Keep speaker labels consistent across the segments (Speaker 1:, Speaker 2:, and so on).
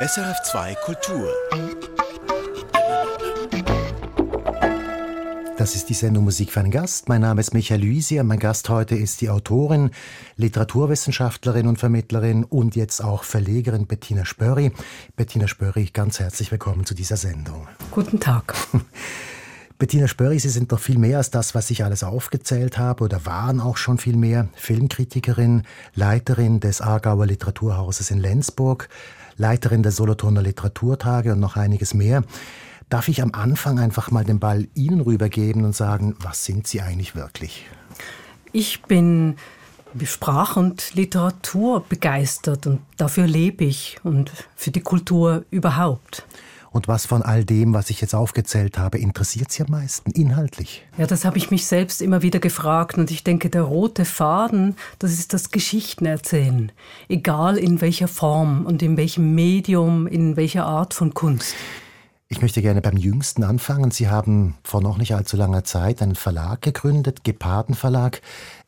Speaker 1: SRF2 Kultur.
Speaker 2: Das ist die Sendung Musik für einen Gast. Mein Name ist Michael Luisi und mein Gast heute ist die Autorin, Literaturwissenschaftlerin und Vermittlerin und jetzt auch Verlegerin Bettina Spörri. Bettina Spörri, ganz herzlich willkommen zu dieser Sendung.
Speaker 3: Guten Tag.
Speaker 2: Bettina Spörri, Sie sind doch viel mehr als das, was ich alles aufgezählt habe oder waren auch schon viel mehr. Filmkritikerin, Leiterin des Aargauer Literaturhauses in Lenzburg, Leiterin der Solothurner Literaturtage und noch einiges mehr. Darf ich am Anfang einfach mal den Ball Ihnen rübergeben und sagen, was sind Sie eigentlich wirklich?
Speaker 3: Ich bin Sprach- und Literatur begeistert und dafür lebe ich und für die Kultur überhaupt.
Speaker 2: Und was von all dem, was ich jetzt aufgezählt habe, interessiert Sie am meisten inhaltlich?
Speaker 3: Ja, das habe ich mich selbst immer wieder gefragt und ich denke, der rote Faden, das ist das Geschichtenerzählen, egal in welcher Form und in welchem Medium, in welcher Art von Kunst.
Speaker 2: Ich möchte gerne beim Jüngsten anfangen. Sie haben vor noch nicht allzu langer Zeit einen Verlag gegründet, Geparden Verlag.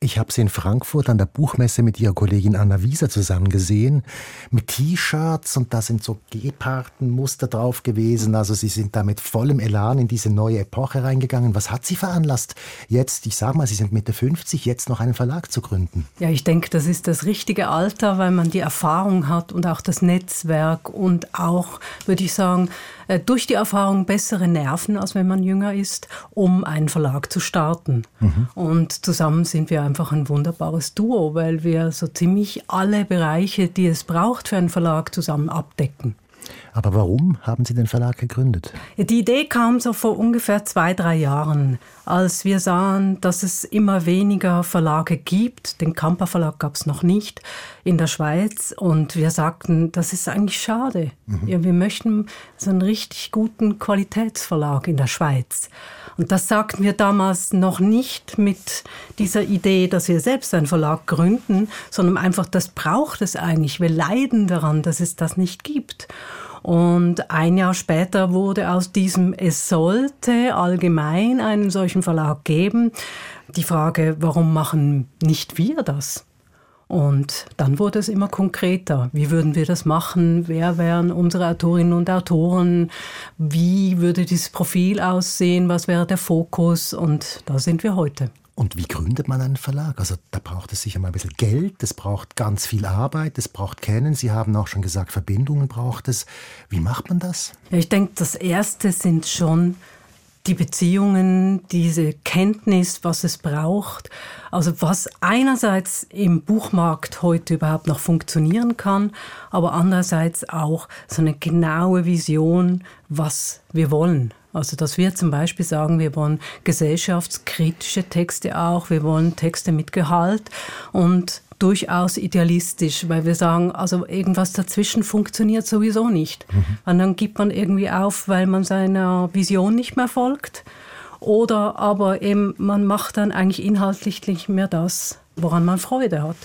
Speaker 2: Ich habe sie in Frankfurt an der Buchmesse mit ihrer Kollegin Anna Wieser zusammen gesehen, mit T-Shirts und da sind so Gepardenmuster drauf gewesen. Also sie sind da mit vollem Elan in diese neue Epoche reingegangen. Was hat sie veranlasst, jetzt, ich sage mal, Sie sind Mitte 50, jetzt noch einen Verlag zu gründen?
Speaker 3: Ja, ich denke, das ist das richtige Alter, weil man die Erfahrung hat und auch das Netzwerk und auch, würde ich sagen, äh, durch die Erfahrung bessere Nerven, als wenn man jünger ist, um einen Verlag zu starten. Mhm. Und zusammen sind wir einfach ein wunderbares Duo, weil wir so ziemlich alle Bereiche, die es braucht für einen Verlag, zusammen abdecken.
Speaker 2: Aber warum haben Sie den Verlag gegründet?
Speaker 3: Die Idee kam so vor ungefähr zwei, drei Jahren, als wir sahen, dass es immer weniger Verlage gibt. Den Kamper Verlag gab es noch nicht in der Schweiz. Und wir sagten, das ist eigentlich schade. Mhm. Ja, wir möchten so einen richtig guten Qualitätsverlag in der Schweiz. Und das sagten wir damals noch nicht mit dieser Idee, dass wir selbst einen Verlag gründen, sondern einfach, das braucht es eigentlich. Wir leiden daran, dass es das nicht gibt. Und ein Jahr später wurde aus diesem, es sollte allgemein einen solchen Verlag geben, die Frage, warum machen nicht wir das? Und dann wurde es immer konkreter. Wie würden wir das machen? Wer wären unsere Autorinnen und Autoren? Wie würde dieses Profil aussehen? Was wäre der Fokus? Und da sind wir heute.
Speaker 2: Und wie gründet man einen Verlag? Also da braucht es sicher mal ein bisschen Geld, es braucht ganz viel Arbeit, es braucht Kennen. Sie haben auch schon gesagt, Verbindungen braucht es. Wie macht man das?
Speaker 3: Ja, ich denke, das Erste sind schon die Beziehungen, diese Kenntnis, was es braucht. Also was einerseits im Buchmarkt heute überhaupt noch funktionieren kann, aber andererseits auch so eine genaue Vision, was wir wollen. Also dass wir zum Beispiel sagen, wir wollen gesellschaftskritische Texte auch, wir wollen Texte mit Gehalt und durchaus idealistisch, weil wir sagen, also irgendwas dazwischen funktioniert sowieso nicht. Mhm. Und dann gibt man irgendwie auf, weil man seiner Vision nicht mehr folgt. Oder aber eben, man macht dann eigentlich inhaltlich nicht mehr das, woran man Freude hat.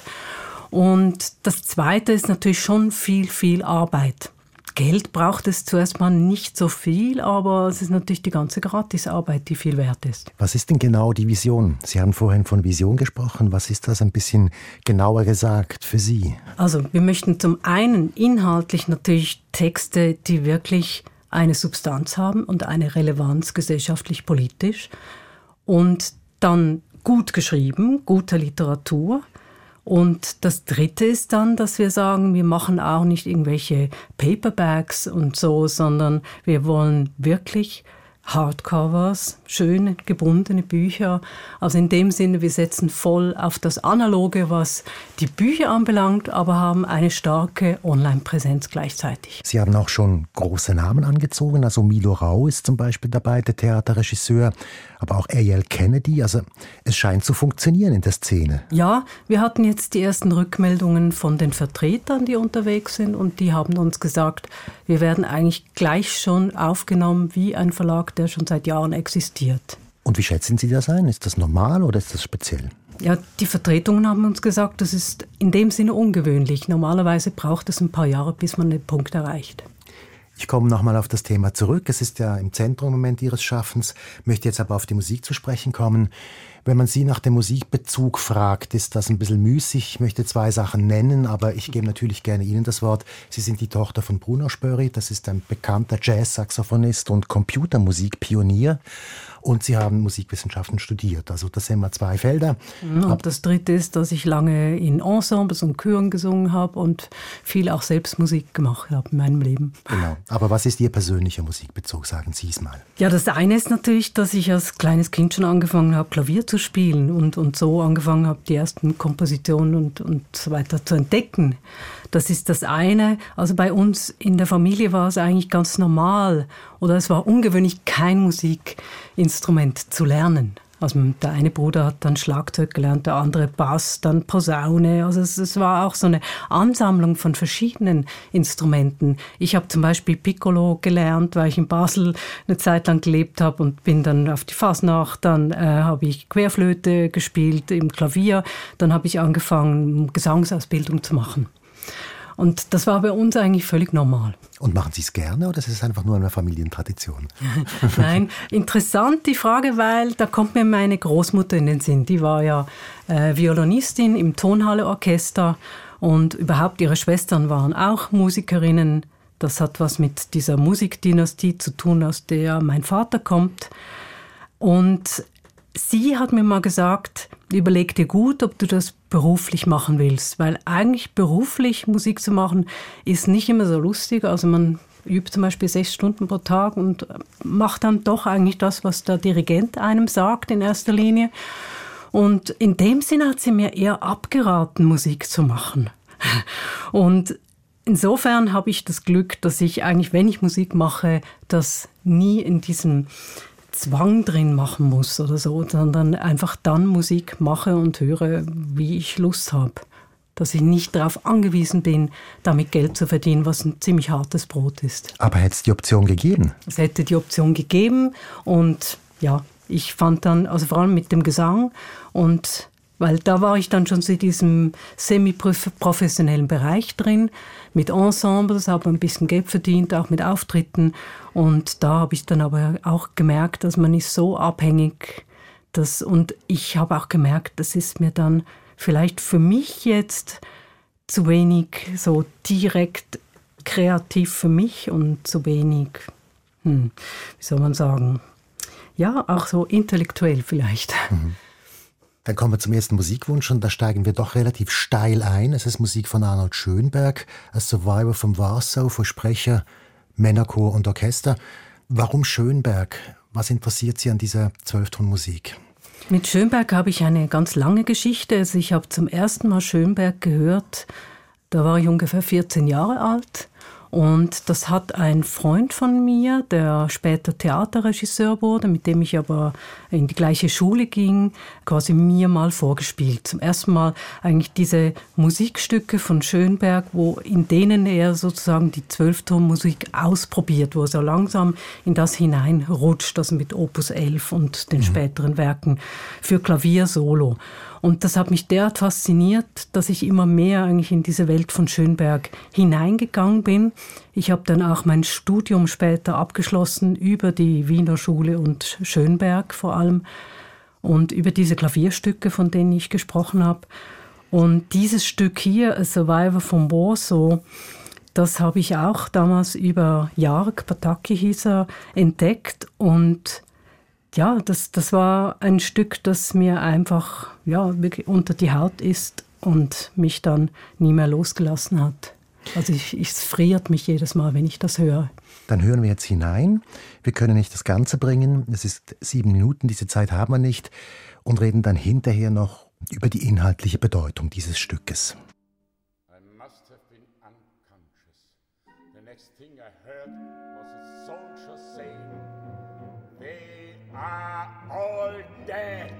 Speaker 3: Und das Zweite ist natürlich schon viel, viel Arbeit. Geld braucht es zuerst mal nicht so viel, aber es ist natürlich die ganze Gratisarbeit, die viel wert ist.
Speaker 2: Was ist denn genau die Vision? Sie haben vorhin von Vision gesprochen. Was ist das ein bisschen genauer gesagt für Sie?
Speaker 3: Also wir möchten zum einen inhaltlich natürlich Texte, die wirklich eine Substanz haben und eine Relevanz gesellschaftlich-politisch und dann gut geschrieben, gute Literatur und das Dritte ist dann, dass wir sagen, wir machen auch nicht irgendwelche Paperbacks und so, sondern wir wollen wirklich Hardcovers, schöne gebundene Bücher. Also in dem Sinne, wir setzen voll auf das Analoge, was die Bücher anbelangt, aber haben eine starke Online-Präsenz gleichzeitig.
Speaker 2: Sie haben auch schon große Namen angezogen. Also Milo Rau ist zum Beispiel dabei, der Theaterregisseur, aber auch Ariel Kennedy. Also es scheint zu funktionieren in der Szene.
Speaker 3: Ja, wir hatten jetzt die ersten Rückmeldungen von den Vertretern, die unterwegs sind und die haben uns gesagt, wir werden eigentlich gleich schon aufgenommen wie ein Verlag der schon seit Jahren existiert.
Speaker 2: Und wie schätzen Sie das ein? Ist das normal oder ist das speziell?
Speaker 3: Ja, die Vertretungen haben uns gesagt, das ist in dem Sinne ungewöhnlich. Normalerweise braucht es ein paar Jahre, bis man den Punkt erreicht.
Speaker 2: Ich komme nochmal auf das Thema zurück. Es ist ja im Zentrum im Moment Ihres Schaffens, möchte jetzt aber auf die Musik zu sprechen kommen. Wenn man Sie nach dem Musikbezug fragt, ist das ein bisschen müßig. Ich möchte zwei Sachen nennen, aber ich gebe natürlich gerne Ihnen das Wort. Sie sind die Tochter von Bruno Spöri, das ist ein bekannter Jazz-Saxophonist und Computermusikpionier und Sie haben Musikwissenschaften studiert. Also das sind mal zwei Felder.
Speaker 3: Und das dritte ist, dass ich lange in Ensembles und Chören gesungen habe und viel auch selbst Musik gemacht habe in meinem Leben.
Speaker 2: Genau. Aber was ist Ihr persönlicher Musikbezug? Sagen Sie es mal.
Speaker 3: Ja, das eine ist natürlich, dass ich als kleines Kind schon angefangen habe, Klavier zu spielen und, und so angefangen habe, die ersten Kompositionen und, und so weiter zu entdecken. Das ist das eine. Also bei uns in der Familie war es eigentlich ganz normal oder es war ungewöhnlich, kein Musikinstrument zu lernen. Also der eine Bruder hat dann Schlagzeug gelernt, der andere Bass, dann Posaune. Also es, es war auch so eine Ansammlung von verschiedenen Instrumenten. Ich habe zum Beispiel Piccolo gelernt, weil ich in Basel eine Zeit lang gelebt habe und bin dann auf die Fasnacht. Dann äh, habe ich Querflöte gespielt im Klavier. Dann habe ich angefangen, Gesangsausbildung zu machen. Und das war bei uns eigentlich völlig normal.
Speaker 2: Und machen Sie es gerne oder ist es einfach nur eine Familientradition?
Speaker 3: Nein, interessant die Frage, weil da kommt mir meine Großmutter in den Sinn. Die war ja äh, Violinistin im Tonhalleorchester und überhaupt ihre Schwestern waren auch Musikerinnen. Das hat was mit dieser Musikdynastie zu tun, aus der mein Vater kommt. Und sie hat mir mal gesagt, überleg dir gut, ob du das beruflich machen willst, weil eigentlich beruflich Musik zu machen ist nicht immer so lustig. Also man übt zum Beispiel sechs Stunden pro Tag und macht dann doch eigentlich das, was der Dirigent einem sagt in erster Linie. Und in dem Sinne hat sie mir eher abgeraten, Musik zu machen. Und insofern habe ich das Glück, dass ich eigentlich, wenn ich Musik mache, das nie in diesem Zwang drin machen muss oder so, sondern einfach dann Musik mache und höre, wie ich Lust habe. Dass ich nicht darauf angewiesen bin, damit Geld zu verdienen, was ein ziemlich hartes Brot ist.
Speaker 2: Aber hätte es die Option gegeben?
Speaker 3: Es hätte die Option gegeben und ja, ich fand dann, also vor allem mit dem Gesang und weil da war ich dann schon in diesem semi-professionellen Bereich drin, mit Ensembles, habe ein bisschen Geld verdient, auch mit Auftritten. Und da habe ich dann aber auch gemerkt, dass man ist so abhängig. Dass, und ich habe auch gemerkt, das ist mir dann vielleicht für mich jetzt zu wenig so direkt kreativ für mich und zu wenig, hm, wie soll man sagen, ja, auch so intellektuell vielleicht. Mhm.
Speaker 2: Dann kommen wir zum ersten Musikwunsch und da steigen wir doch relativ steil ein. Es ist Musik von Arnold Schönberg, A Survivor from Warsaw, Versprecher, Männerchor und Orchester. Warum Schönberg? Was interessiert Sie an dieser Zwölftonmusik?
Speaker 3: Mit Schönberg habe ich eine ganz lange Geschichte. Also ich habe zum ersten Mal Schönberg gehört, da war ich ungefähr 14 Jahre alt. Und das hat ein Freund von mir, der später Theaterregisseur wurde, mit dem ich aber in die gleiche Schule ging, quasi mir mal vorgespielt. Zum ersten Mal eigentlich diese Musikstücke von Schönberg, wo in denen er sozusagen die Zwölftonmusik ausprobiert, wo er so langsam in das hineinrutscht, also mit Opus 11 und den mhm. späteren Werken für Klavier solo. Und das hat mich derart fasziniert, dass ich immer mehr eigentlich in diese Welt von Schönberg hineingegangen bin. Ich habe dann auch mein Studium später abgeschlossen über die Wiener Schule und Schönberg vor allem und über diese Klavierstücke, von denen ich gesprochen habe. Und dieses Stück hier, A Survivor from Warsaw, das habe ich auch damals über Jark Pataki hieß er, entdeckt und ja, das, das war ein Stück, das mir einfach ja, unter die Haut ist und mich dann nie mehr losgelassen hat. Also ich, es friert mich jedes Mal, wenn ich das höre.
Speaker 2: Dann hören wir jetzt hinein. Wir können nicht das Ganze bringen. Es ist sieben Minuten, diese Zeit haben wir nicht. Und reden dann hinterher noch über die inhaltliche Bedeutung dieses Stückes. I must have been unconscious. The next thing I heard was a soldier saying, They are all dead.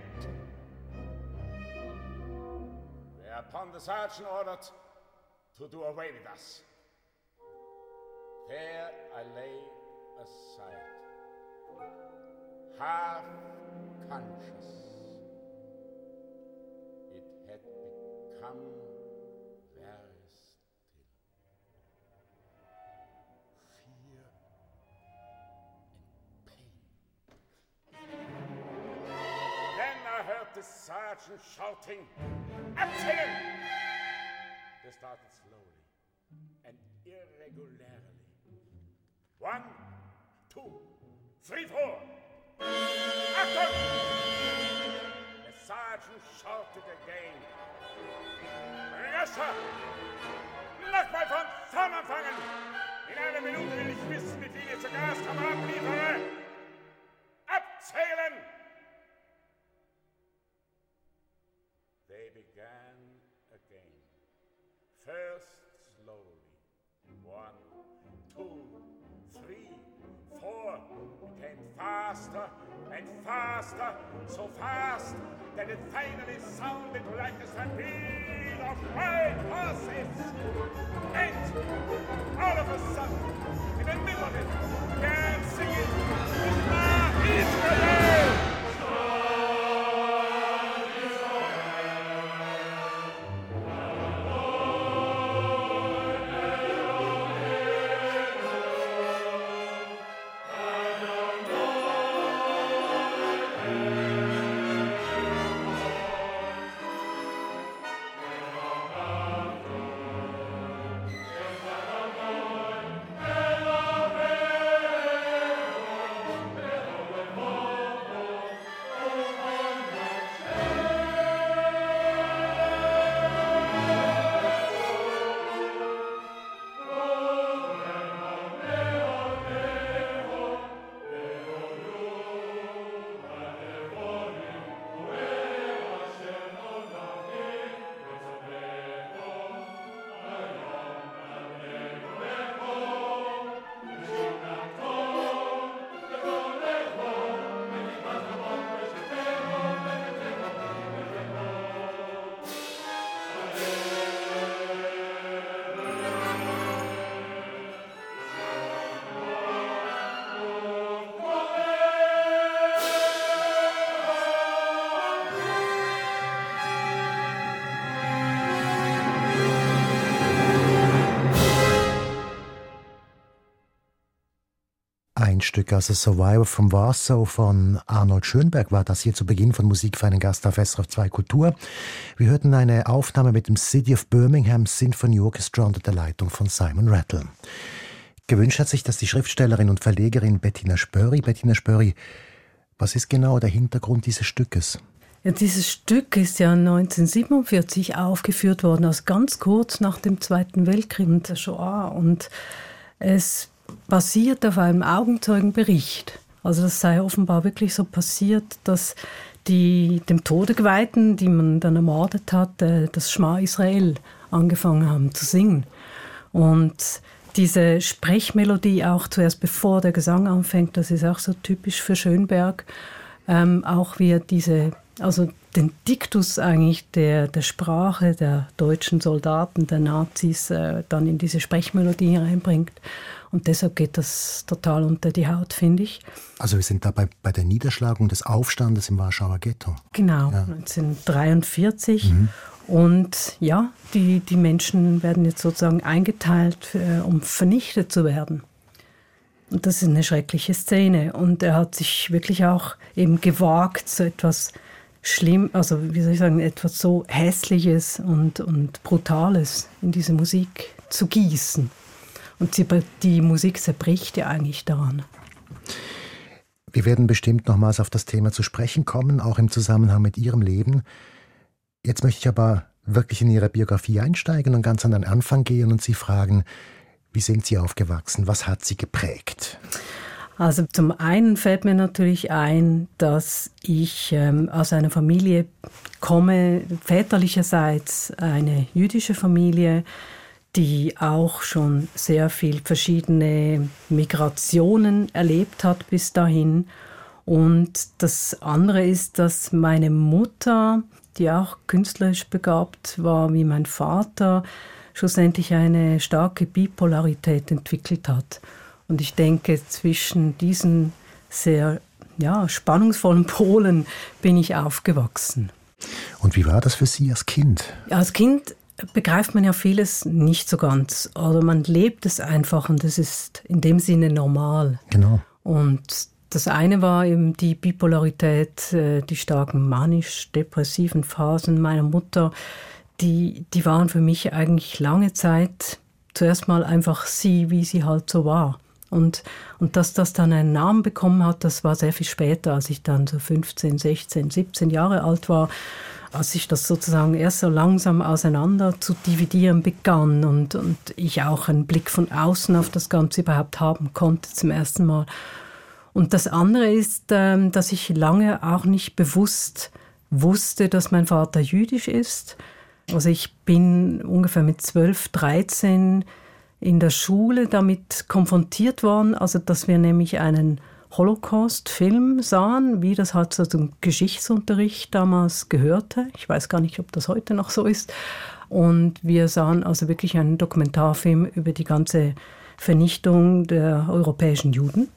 Speaker 2: Whereupon the sergeant ordered to do away with us. There I lay aside, half conscious. It had become very Then I heard the
Speaker 1: sergeant shouting, Abzählen! They started slowly and irregularly. One, two, three, four. Achtung! The sergeant shouted again. Rascher! Nochmal von vorn anfangen! In einer Minute will ich wissen, wie viele Gas Gaskameraden liefere! First slowly. One, two, three, four. It came faster and faster, so fast that it finally sounded like a stampede of great horses. And all of a sudden, in the middle of it, began singing
Speaker 2: Ein Stück The Survivor from Warsaw von Arnold Schönberg war das hier zu Beginn von Musik für einen Gast auf SRF 2 Kultur. Wir hörten eine Aufnahme mit dem City of Birmingham Symphony Orchestra unter der Leitung von Simon Rattle. Gewünscht hat sich das die Schriftstellerin und Verlegerin Bettina Spöri. Bettina Spöri, was ist genau der Hintergrund dieses Stückes?
Speaker 3: Ja, dieses Stück ist ja 1947 aufgeführt worden, also ganz kurz nach dem Zweiten Weltkrieg und der Shoah. Und es basiert auf einem Augenzeugenbericht. Also das sei offenbar wirklich so passiert, dass die dem Tode geweihten, die man dann ermordet hat, äh, das Schma Israel angefangen haben zu singen. Und diese Sprechmelodie auch zuerst bevor der Gesang anfängt, das ist auch so typisch für Schönberg. Ähm, auch wie er diese, also den Diktus eigentlich der, der Sprache der deutschen Soldaten, der Nazis, äh, dann in diese Sprechmelodie reinbringt. Und deshalb geht das total unter die Haut, finde ich.
Speaker 2: Also wir sind dabei bei der Niederschlagung des Aufstandes im Warschauer Ghetto.
Speaker 3: Genau, ja. 1943. Mhm. Und ja, die, die Menschen werden jetzt sozusagen eingeteilt, äh, um vernichtet zu werden. Und das ist eine schreckliche Szene. Und er hat sich wirklich auch eben gewagt, so etwas schlimm, also wie soll ich sagen, etwas so Hässliches und, und Brutales in diese Musik zu gießen. Und sie, die Musik zerbricht ja eigentlich daran.
Speaker 2: Wir werden bestimmt nochmals auf das Thema zu sprechen kommen, auch im Zusammenhang mit Ihrem Leben. Jetzt möchte ich aber wirklich in Ihre Biografie einsteigen und ganz an den Anfang gehen und Sie fragen, wie sind Sie aufgewachsen? Was hat Sie geprägt?
Speaker 3: Also zum einen fällt mir natürlich ein, dass ich ähm, aus einer Familie komme, väterlicherseits eine jüdische Familie, die auch schon sehr viel verschiedene Migrationen erlebt hat bis dahin. Und das andere ist, dass meine Mutter, die auch künstlerisch begabt war wie mein Vater, schlussendlich eine starke Bipolarität entwickelt hat. Und ich denke, zwischen diesen sehr ja, spannungsvollen Polen bin ich aufgewachsen.
Speaker 2: Und wie war das für Sie als Kind?
Speaker 3: Als Kind begreift man ja vieles nicht so ganz. Oder man lebt es einfach und das ist in dem Sinne normal.
Speaker 2: Genau.
Speaker 3: Und das eine war eben die Bipolarität, äh, die starken manisch-depressiven Phasen meiner Mutter, die, die waren für mich eigentlich lange Zeit zuerst mal einfach sie, wie sie halt so war. Und, und dass das dann einen Namen bekommen hat, das war sehr viel später, als ich dann so 15, 16, 17 Jahre alt war, als ich das sozusagen erst so langsam auseinander zu dividieren begann und, und ich auch einen Blick von außen auf das Ganze überhaupt haben konnte zum ersten Mal. Und das andere ist, ähm, dass ich lange auch nicht bewusst wusste, dass mein Vater jüdisch ist. Also ich bin ungefähr mit 12, 13 in der Schule damit konfrontiert worden, also dass wir nämlich einen Holocaust-Film sahen, wie das halt so zum Geschichtsunterricht damals gehörte. Ich weiß gar nicht, ob das heute noch so ist. Und wir sahen also wirklich einen Dokumentarfilm über die ganze Vernichtung der europäischen Juden.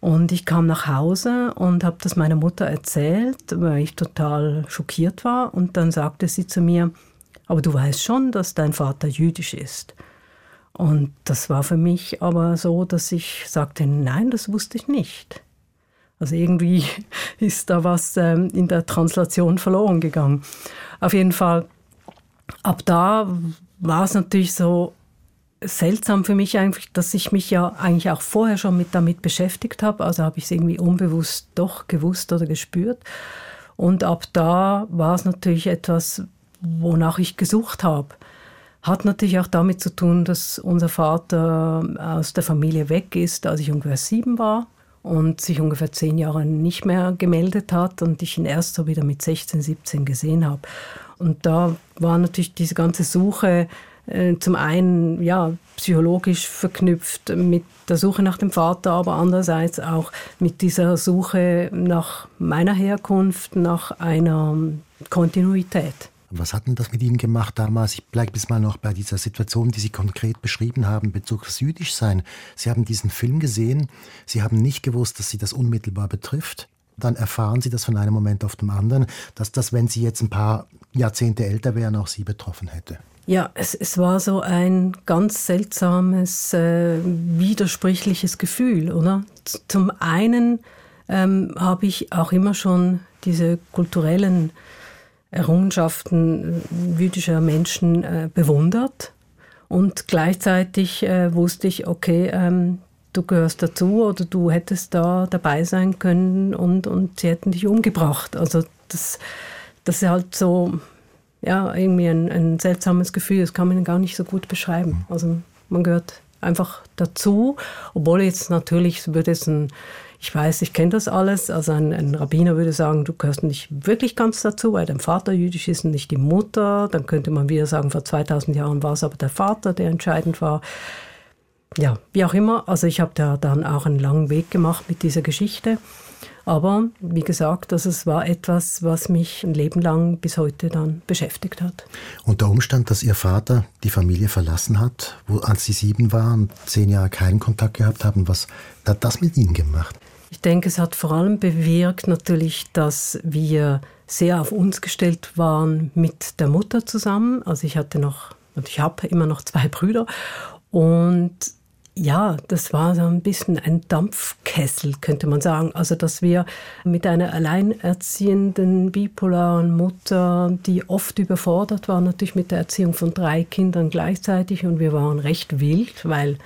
Speaker 3: Und ich kam nach Hause und habe das meiner Mutter erzählt, weil ich total schockiert war. Und dann sagte sie zu mir, aber du weißt schon, dass dein Vater jüdisch ist. Und das war für mich aber so, dass ich sagte, nein, das wusste ich nicht. Also irgendwie ist da was ähm, in der Translation verloren gegangen. Auf jeden Fall, ab da war es natürlich so seltsam für mich eigentlich, dass ich mich ja eigentlich auch vorher schon mit damit beschäftigt habe. Also habe ich es irgendwie unbewusst doch gewusst oder gespürt. Und ab da war es natürlich etwas, wonach ich gesucht habe. Hat natürlich auch damit zu tun, dass unser Vater aus der Familie weg ist, als ich ungefähr sieben war und sich ungefähr zehn Jahre nicht mehr gemeldet hat und ich ihn erst so wieder mit 16, 17 gesehen habe. Und da war natürlich diese ganze Suche äh, zum einen ja psychologisch verknüpft mit der Suche nach dem Vater, aber andererseits auch mit dieser Suche nach meiner Herkunft, nach einer Kontinuität.
Speaker 2: Was hat denn das mit Ihnen gemacht damals? Ich bleibe bis mal noch bei dieser Situation, die Sie konkret beschrieben haben, Bezug aufs Jüdischsein. Sie haben diesen Film gesehen, Sie haben nicht gewusst, dass Sie das unmittelbar betrifft. Dann erfahren Sie das von einem Moment auf den anderen, dass das, wenn Sie jetzt ein paar Jahrzehnte älter wären, auch Sie betroffen hätte.
Speaker 3: Ja, es, es war so ein ganz seltsames, äh, widersprüchliches Gefühl, oder? Zum einen ähm, habe ich auch immer schon diese kulturellen Errungenschaften jüdischer Menschen äh, bewundert. Und gleichzeitig äh, wusste ich, okay, ähm, du gehörst dazu oder du hättest da dabei sein können und, und sie hätten dich umgebracht. Also das, das ist halt so, ja, irgendwie ein, ein seltsames Gefühl, das kann man gar nicht so gut beschreiben. Also man gehört einfach dazu, obwohl jetzt natürlich, würde es ein ich weiß, ich kenne das alles. Also ein, ein, Rabbiner würde sagen, du gehörst nicht wirklich ganz dazu, weil dein Vater jüdisch ist und nicht die Mutter. Dann könnte man wieder sagen, vor 2000 Jahren war es aber der Vater, der entscheidend war. Ja, wie auch immer. Also ich habe da dann auch einen langen Weg gemacht mit dieser Geschichte. Aber wie gesagt, also war etwas, was mich ein Leben lang bis heute dann beschäftigt hat.
Speaker 2: Und der Umstand, dass Ihr Vater die Familie verlassen hat, wo, als Sie sieben waren, zehn Jahre keinen Kontakt gehabt haben, was hat das mit Ihnen gemacht?
Speaker 3: Ich denke, es hat vor allem bewirkt natürlich, dass wir sehr auf uns gestellt waren mit der Mutter zusammen. Also ich hatte noch, und ich habe immer noch zwei Brüder. Und ja, das war so ein bisschen ein Dampfkessel, könnte man sagen. Also, dass wir mit einer alleinerziehenden, bipolaren Mutter, die oft überfordert war, natürlich mit der Erziehung von drei Kindern gleichzeitig. Und wir waren recht wild, weil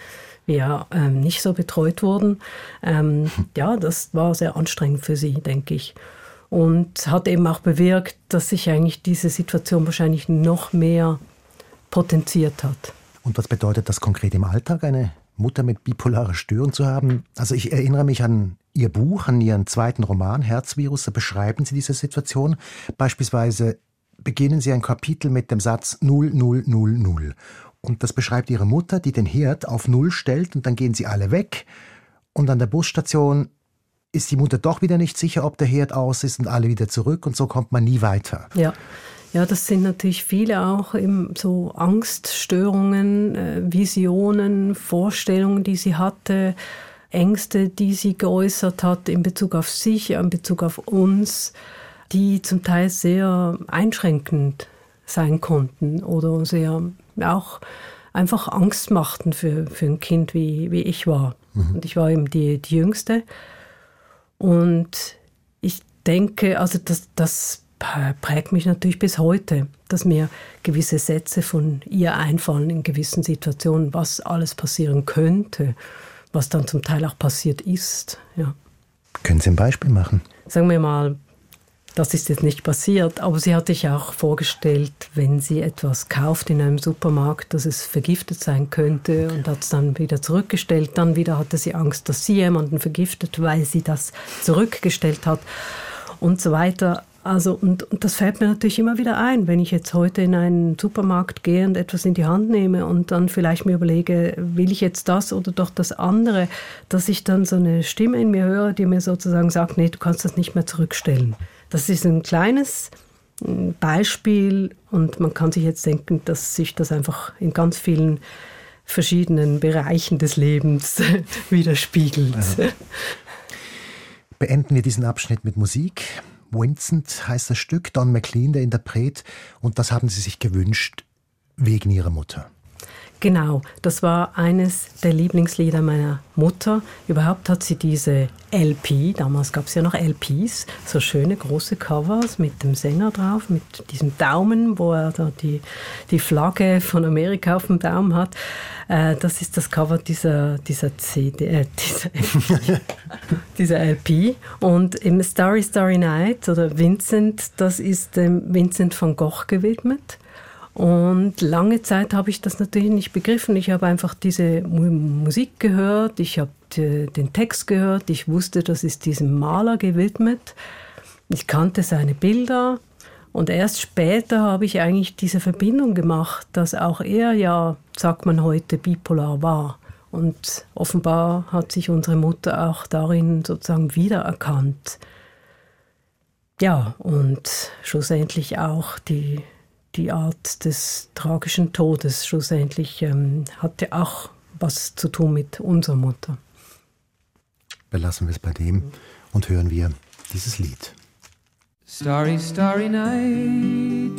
Speaker 3: wir ähm, nicht so betreut wurden. Ähm, ja, das war sehr anstrengend für sie, denke ich. Und hat eben auch bewirkt, dass sich eigentlich diese Situation wahrscheinlich noch mehr potenziert hat.
Speaker 2: Und was bedeutet das konkret im Alltag, eine Mutter mit bipolarer Störung zu haben? Also ich erinnere mich an Ihr Buch, an Ihren zweiten Roman Herzvirus, da beschreiben Sie diese Situation. Beispielsweise beginnen Sie ein Kapitel mit dem Satz 0000 und das beschreibt ihre Mutter, die den Herd auf Null stellt und dann gehen sie alle weg. Und an der Busstation ist die Mutter doch wieder nicht sicher, ob der Herd aus ist und alle wieder zurück und so kommt man nie weiter.
Speaker 3: Ja. Ja, das sind natürlich viele auch eben so Angststörungen, äh, Visionen, Vorstellungen, die sie hatte, Ängste, die sie geäußert hat in Bezug auf sich, in Bezug auf uns, die zum Teil sehr einschränkend sein konnten oder sehr auch einfach Angst machten für, für ein Kind, wie, wie ich war. Mhm. Und ich war eben die, die Jüngste. Und ich denke, also das, das prägt mich natürlich bis heute, dass mir gewisse Sätze von ihr einfallen in gewissen Situationen, was alles passieren könnte, was dann zum Teil auch passiert ist. Ja.
Speaker 2: Können Sie ein Beispiel machen?
Speaker 3: Sagen wir mal, das ist jetzt nicht passiert, aber sie hat sich auch vorgestellt, wenn sie etwas kauft in einem Supermarkt, dass es vergiftet sein könnte und hat es dann wieder zurückgestellt. Dann wieder hatte sie Angst, dass sie jemanden vergiftet, weil sie das zurückgestellt hat und so weiter. Also, und, und das fällt mir natürlich immer wieder ein, wenn ich jetzt heute in einen Supermarkt gehe und etwas in die Hand nehme und dann vielleicht mir überlege, will ich jetzt das oder doch das andere, dass ich dann so eine Stimme in mir höre, die mir sozusagen sagt, nee, du kannst das nicht mehr zurückstellen. Das ist ein kleines mm, Beispiel und man kann sich jetzt denken, dass sich das einfach in ganz vielen verschiedenen Bereichen des Lebens widerspiegelt. Ja.
Speaker 2: Beenden wir diesen Abschnitt mit Musik. Vincent heißt das Stück, Don McLean, der Interpret, und das haben Sie sich gewünscht wegen Ihrer Mutter.
Speaker 3: Genau, das war eines der Lieblingslieder meiner Mutter. Überhaupt hat sie diese LP, damals gab es ja noch LPs, so schöne große Covers mit dem Sänger drauf, mit diesem Daumen, wo er da die, die Flagge von Amerika auf dem Daumen hat. Äh, das ist das Cover dieser, dieser CD, äh, dieser, dieser LP. Und im Starry Starry Night oder Vincent, das ist dem Vincent van Gogh gewidmet. Und lange Zeit habe ich das natürlich nicht begriffen. Ich habe einfach diese Musik gehört, ich habe den Text gehört, ich wusste, das ist diesem Maler gewidmet. Ich kannte seine Bilder und erst später habe ich eigentlich diese Verbindung gemacht, dass auch er ja, sagt man heute, bipolar war. Und offenbar hat sich unsere Mutter auch darin sozusagen wiedererkannt. Ja, und schlussendlich auch die die Art des tragischen Todes schlussendlich ähm, hatte auch was zu tun mit unserer Mutter.
Speaker 2: Belassen wir es bei dem und hören wir dieses Lied.
Speaker 4: Starry, starry night.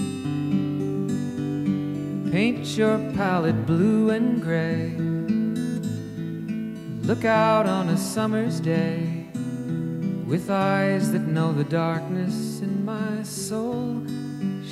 Speaker 4: Paint your palette blue and gray. Look out on a summer's day with eyes that know the darkness in my soul.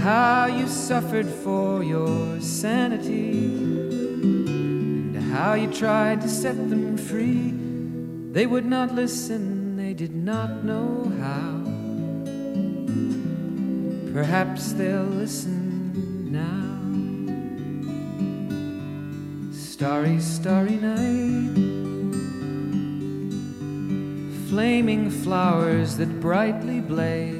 Speaker 4: how you suffered for your sanity, and how you tried to set them free. They would not listen, they did not know how. Perhaps they'll listen now. Starry, starry night. Flaming flowers that brightly blaze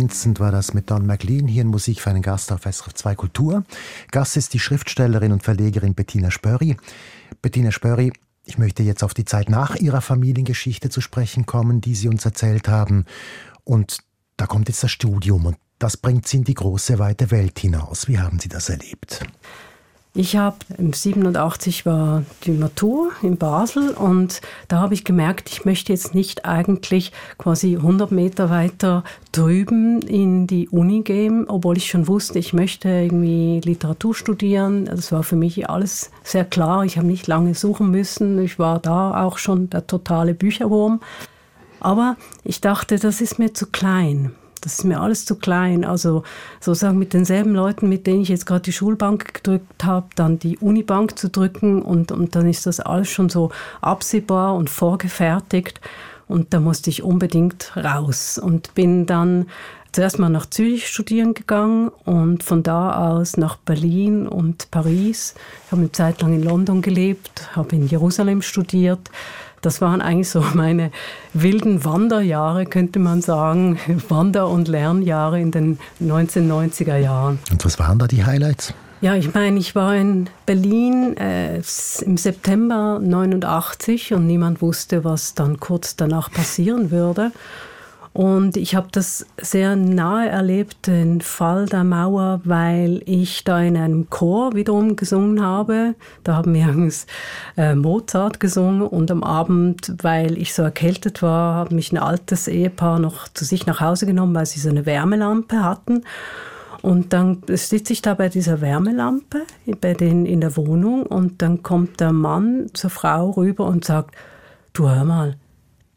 Speaker 2: Vincent war das mit Don McLean hier in Musik für einen Gast auf SRF 2 Kultur. Gast ist die Schriftstellerin und Verlegerin Bettina Spörri. Bettina Spörri, ich möchte jetzt auf die Zeit nach Ihrer Familiengeschichte zu sprechen kommen, die Sie uns erzählt haben. Und da kommt jetzt das Studium und das bringt Sie in die große, weite Welt hinaus. Wie haben Sie das erlebt?
Speaker 3: Ich habe im 87 war die Matur in Basel und da habe ich gemerkt, ich möchte jetzt nicht eigentlich quasi 100 Meter weiter drüben in die Uni gehen, obwohl ich schon wusste, ich möchte irgendwie Literatur studieren. Das war für mich alles sehr klar. Ich habe nicht lange suchen müssen. Ich war da auch schon der totale Bücherwurm. Aber ich dachte, das ist mir zu klein. Das ist mir alles zu klein. Also sozusagen mit denselben Leuten, mit denen ich jetzt gerade die Schulbank gedrückt habe, dann die Unibank zu drücken und, und dann ist das alles schon so absehbar und vorgefertigt. Und da musste ich unbedingt raus und bin dann zuerst mal nach Zürich studieren gegangen und von da aus nach Berlin und Paris. Ich habe eine Zeit lang in London gelebt, habe in Jerusalem studiert das waren eigentlich so meine wilden Wanderjahre, könnte man sagen, Wander- und Lernjahre in den 1990er Jahren.
Speaker 2: Und was waren da die Highlights?
Speaker 3: Ja, ich meine, ich war in Berlin äh, im September 89 und niemand wusste, was dann kurz danach passieren würde. Und ich habe das sehr nahe erlebt, den Fall der Mauer, weil ich da in einem Chor wiederum gesungen habe. Da haben wir übrigens äh, Mozart gesungen und am Abend, weil ich so erkältet war, hat mich ein altes Ehepaar noch zu sich nach Hause genommen, weil sie so eine Wärmelampe hatten. Und dann sitze ich da bei dieser Wärmelampe bei denen in der Wohnung und dann kommt der Mann zur Frau rüber und sagt, du hör mal,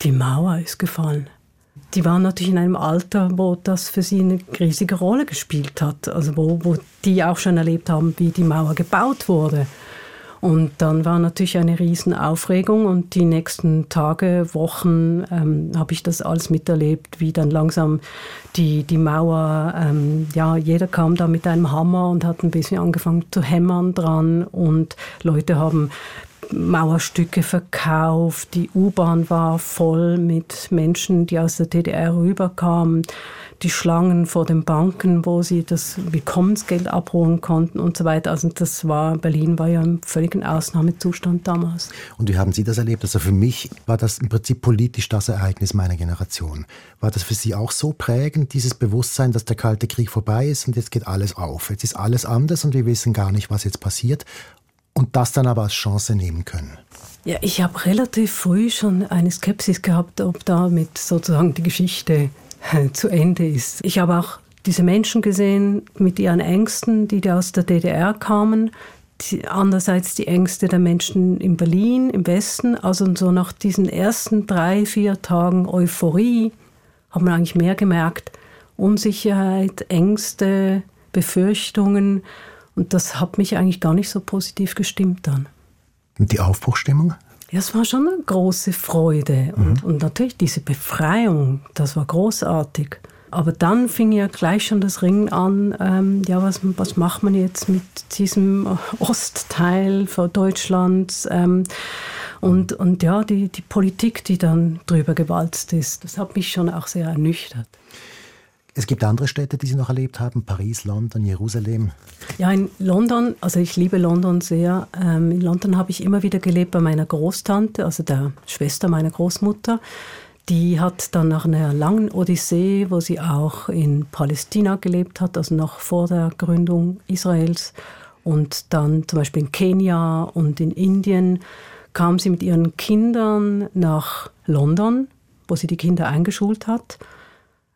Speaker 3: die Mauer ist gefallen die waren natürlich in einem Alter, wo das für sie eine riesige Rolle gespielt hat. Also wo, wo die auch schon erlebt haben, wie die Mauer gebaut wurde. Und dann war natürlich eine riesen Aufregung und die nächsten Tage, Wochen ähm, habe ich das alles miterlebt, wie dann langsam die, die Mauer, ähm, ja, jeder kam da mit einem Hammer und hat ein bisschen angefangen zu hämmern dran und Leute haben Mauerstücke verkauft. Die U-Bahn war voll mit Menschen, die aus der DDR rüberkamen. Die Schlangen vor den Banken, wo sie das Willkommensgeld abholen konnten und so weiter. Also das war, Berlin war ja im völligen Ausnahmezustand damals.
Speaker 2: Und wie haben Sie das erlebt? Also für mich war das im Prinzip politisch das Ereignis meiner Generation. War das für Sie auch so prägend, dieses Bewusstsein, dass der Kalte Krieg vorbei ist und jetzt geht alles auf? Jetzt ist alles anders und wir wissen gar nicht, was jetzt passiert und das dann aber als Chance nehmen können?
Speaker 3: Ja, ich habe relativ früh schon eine Skepsis gehabt, ob damit sozusagen die Geschichte äh, zu Ende ist. Ich habe auch diese Menschen gesehen mit ihren Ängsten, die aus der DDR kamen. Die, andererseits die Ängste der Menschen in Berlin, im Westen. Also so nach diesen ersten drei, vier Tagen Euphorie hat man eigentlich mehr gemerkt. Unsicherheit, Ängste, Befürchtungen. Und das hat mich eigentlich gar nicht so positiv gestimmt dann.
Speaker 2: Und die Aufbruchstimmung?
Speaker 3: Ja, es war schon eine große Freude. Mhm. Und, und natürlich diese Befreiung, das war großartig. Aber dann fing ja gleich schon das Ringen an, ähm, ja, was, was macht man jetzt mit diesem Ostteil von Deutschlands? Ähm, Und, und ja, die, die Politik, die dann drüber gewalzt ist, das hat mich schon auch sehr ernüchtert.
Speaker 2: Es gibt andere Städte, die Sie noch erlebt haben, Paris, London, Jerusalem.
Speaker 3: Ja, in London, also ich liebe London sehr. Ähm, in London habe ich immer wieder gelebt bei meiner Großtante, also der Schwester meiner Großmutter. Die hat dann nach einer langen Odyssee, wo sie auch in Palästina gelebt hat, also noch vor der Gründung Israels, und dann zum Beispiel in Kenia und in Indien, kam sie mit ihren Kindern nach London, wo sie die Kinder eingeschult hat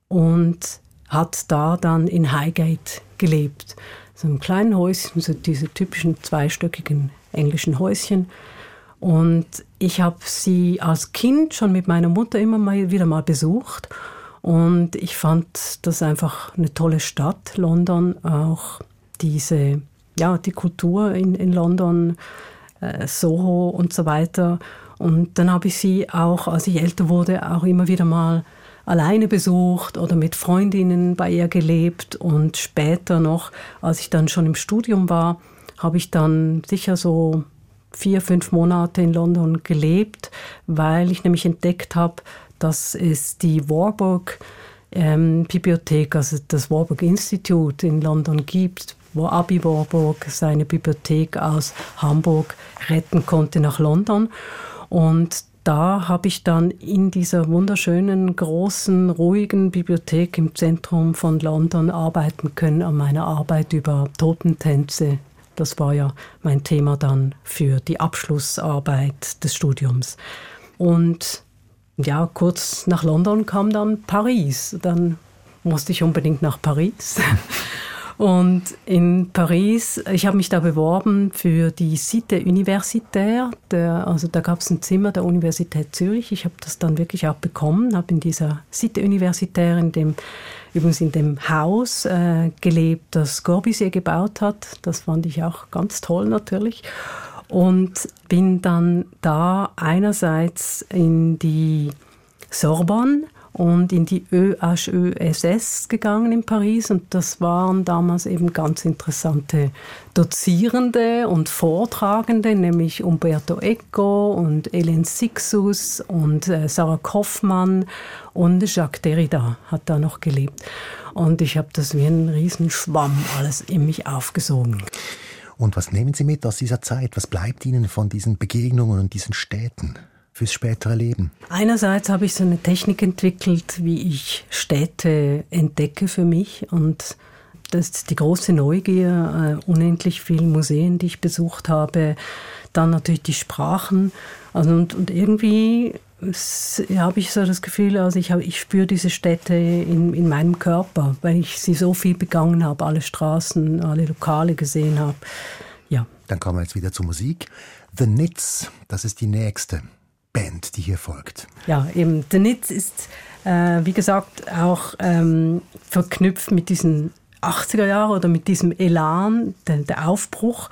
Speaker 3: und hat da dann in Highgate gelebt. So einem kleinen Häuschen, so diese typischen zweistöckigen englischen Häuschen. Und ich habe sie als Kind schon mit meiner Mutter immer mal wieder mal besucht. Und ich fand das einfach eine tolle Stadt, London. Auch diese, ja, die Kultur in, in London, äh, Soho und so weiter. Und dann habe ich sie auch, als ich älter wurde, auch immer wieder mal alleine besucht oder mit Freundinnen bei ihr gelebt. Und später noch, als ich dann schon im Studium war, habe ich dann sicher so vier, fünf Monate in London gelebt, weil ich nämlich entdeckt habe, dass es die Warburg ähm, Bibliothek, also das Warburg Institute in London gibt, wo Abi Warburg seine Bibliothek aus Hamburg retten konnte nach London. Und da habe ich dann in dieser wunderschönen, großen, ruhigen Bibliothek im Zentrum von London arbeiten können an meiner Arbeit über Totentänze. Das war ja mein Thema dann für die Abschlussarbeit des Studiums. Und ja, kurz nach London kam dann Paris. Dann musste ich unbedingt nach Paris. Und in Paris, ich habe mich da beworben für die Cité Universitaire. Der, also da gab es ein Zimmer der Universität Zürich. Ich habe das dann wirklich auch bekommen, habe in dieser Cité Universitaire, in dem, übrigens in dem Haus äh, gelebt, das Corbusier gebaut hat. Das fand ich auch ganz toll natürlich. Und bin dann da einerseits in die Sorbonne und in die ÖHÖSS gegangen in Paris und das waren damals eben ganz interessante Dozierende und Vortragende, nämlich Umberto Eco und Hélène Sixus und äh, Sarah Kaufmann und Jacques Derrida hat da noch gelebt. Und ich habe das wie ein Riesenschwamm alles in mich aufgesogen.
Speaker 2: Und was nehmen Sie mit aus dieser Zeit? Was bleibt Ihnen von diesen Begegnungen und diesen Städten? Fürs spätere Leben?
Speaker 3: Einerseits habe ich so eine Technik entwickelt, wie ich Städte entdecke für mich und das ist die große Neugier, äh, unendlich viele Museen, die ich besucht habe, dann natürlich die Sprachen also und, und irgendwie habe ich so das Gefühl, also ich, hab, ich spüre diese Städte in, in meinem Körper, weil ich sie so viel begangen habe, alle Straßen, alle Lokale gesehen habe. Ja.
Speaker 2: Dann kommen wir jetzt wieder zur Musik. The Nits, das ist die nächste. Band, die hier folgt.
Speaker 3: Ja, eben. The Nitz ist, äh, wie gesagt, auch ähm, verknüpft mit diesen 80er Jahren oder mit diesem Elan, der, der Aufbruch.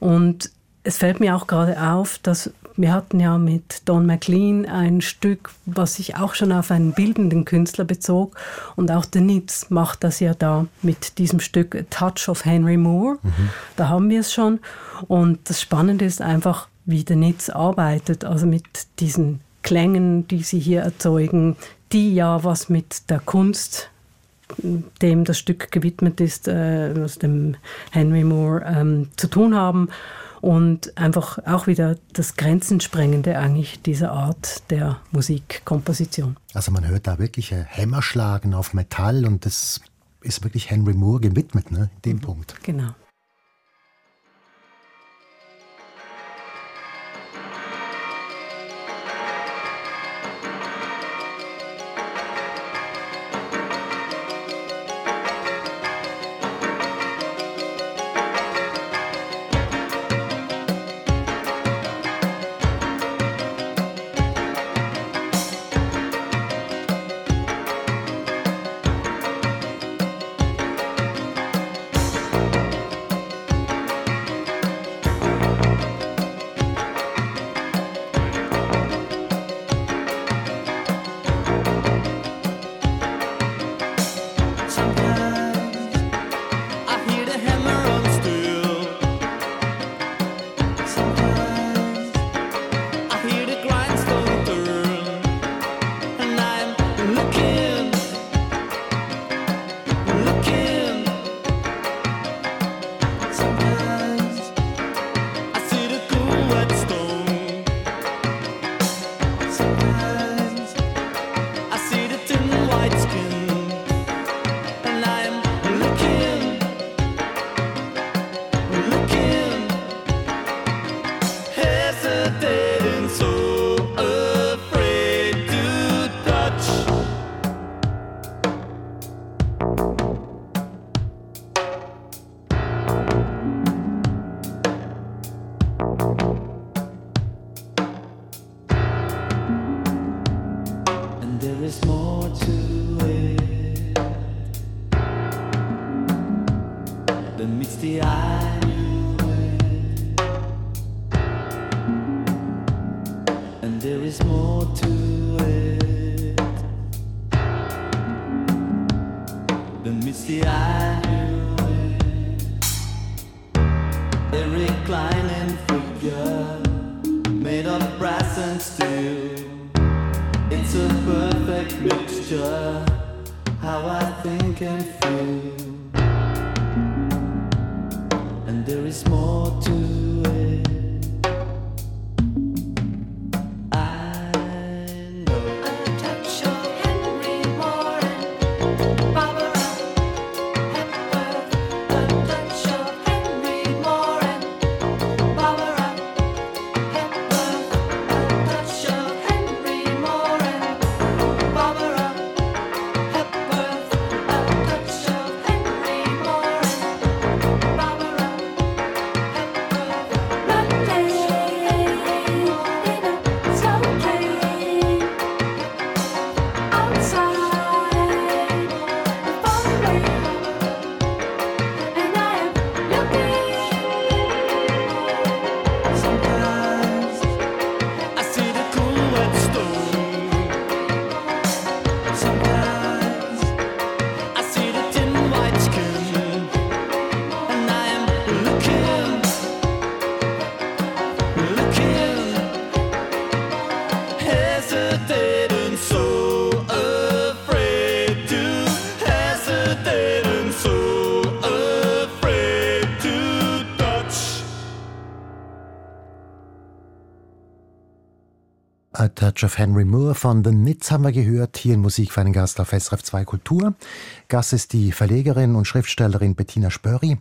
Speaker 3: Und es fällt mir auch gerade auf, dass wir hatten ja mit Don McLean ein Stück, was sich auch schon auf einen bildenden Künstler bezog. Und auch The Nitz macht das ja da mit diesem Stück A Touch of Henry Moore. Mhm. Da haben wir es schon. Und das Spannende ist einfach, wie der Netz arbeitet, also mit diesen Klängen, die sie hier erzeugen, die ja was mit der Kunst, dem das Stück gewidmet ist, äh, aus dem Henry Moore, ähm, zu tun haben und einfach auch wieder das Grenzensprengende eigentlich dieser Art der Musikkomposition.
Speaker 2: Also man hört da wirklich Hämmerschlagen auf Metall und das ist wirklich Henry Moore gewidmet, ne, in dem mhm, Punkt.
Speaker 3: Genau.
Speaker 5: Of
Speaker 6: Henry Moore
Speaker 2: von The Nits haben wir gehört, hier in Musik für einen Gast auf SRF 2 Kultur. Gast ist die Verlegerin und Schriftstellerin Bettina Spörri.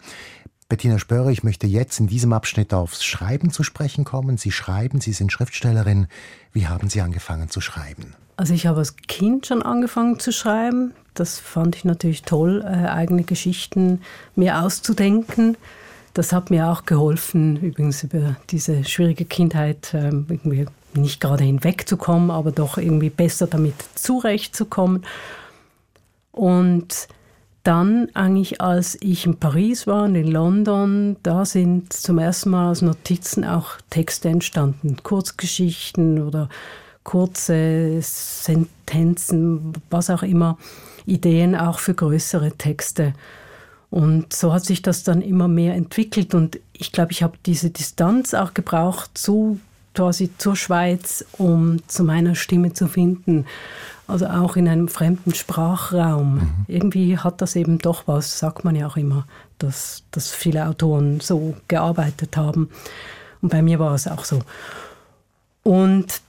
Speaker 2: Bettina Spörri, ich möchte jetzt in diesem Abschnitt aufs Schreiben zu sprechen kommen. Sie schreiben, Sie sind Schriftstellerin. Wie haben Sie angefangen zu schreiben?
Speaker 3: Also ich habe als Kind schon angefangen zu schreiben. Das fand ich natürlich toll, äh, eigene Geschichten mir auszudenken. Das hat mir auch geholfen, übrigens über diese schwierige Kindheit ähm, irgendwie nicht gerade hinwegzukommen, aber doch irgendwie besser damit zurechtzukommen. Und dann eigentlich, als ich in Paris war und in London, da sind zum ersten Mal aus Notizen auch Texte entstanden, Kurzgeschichten oder kurze Sentenzen, was auch immer, Ideen auch für größere Texte. Und so hat sich das dann immer mehr entwickelt und ich glaube, ich habe diese Distanz auch gebraucht zu quasi zur Schweiz, um zu meiner Stimme zu finden. Also auch in einem fremden Sprachraum. Mhm. Irgendwie hat das eben doch was, sagt man ja auch immer, dass, dass viele Autoren so gearbeitet haben. Und bei mir war es auch so. Und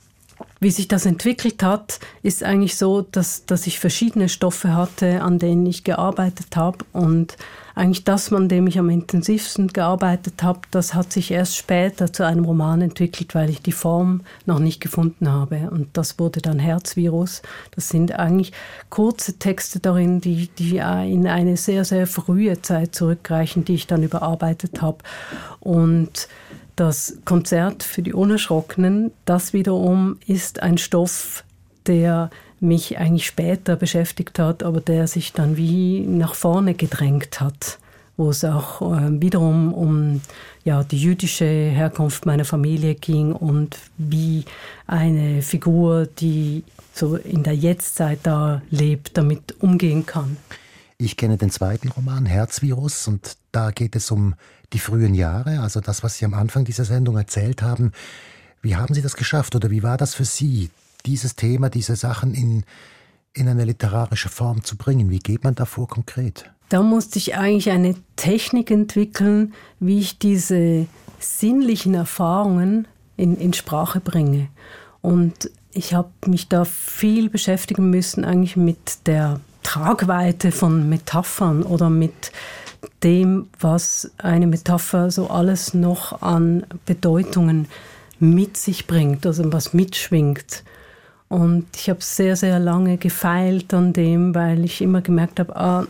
Speaker 3: wie sich das entwickelt hat, ist eigentlich so, dass, dass ich verschiedene Stoffe hatte, an denen ich gearbeitet habe. Und eigentlich das, an dem ich am intensivsten gearbeitet habe, das hat sich erst später zu einem Roman entwickelt, weil ich die Form noch nicht gefunden habe. Und das wurde dann Herzvirus. Das sind eigentlich kurze Texte darin, die, die in eine sehr, sehr frühe Zeit zurückreichen, die ich dann überarbeitet habe. Und das Konzert für die Unerschrockenen, das wiederum ist ein Stoff, der mich eigentlich später beschäftigt hat, aber der sich dann wie nach vorne gedrängt hat, wo es auch äh, wiederum um ja, die jüdische Herkunft meiner Familie ging und wie eine Figur, die so in der Jetztzeit da lebt, damit umgehen kann.
Speaker 2: Ich kenne den zweiten Roman, Herzvirus, und da geht es um die frühen Jahre, also das, was Sie am Anfang dieser Sendung erzählt haben. Wie haben Sie das geschafft oder wie war das für Sie, dieses Thema, diese Sachen in, in eine literarische Form zu bringen? Wie geht man davor konkret?
Speaker 3: Da musste ich eigentlich eine Technik entwickeln, wie ich diese sinnlichen Erfahrungen in, in Sprache bringe. Und ich habe mich da viel beschäftigen müssen, eigentlich mit der Tragweite von Metaphern oder mit dem, was eine Metapher so alles noch an Bedeutungen mit sich bringt, also was mitschwingt. Und ich habe sehr, sehr lange gefeilt an dem, weil ich immer gemerkt habe, ah,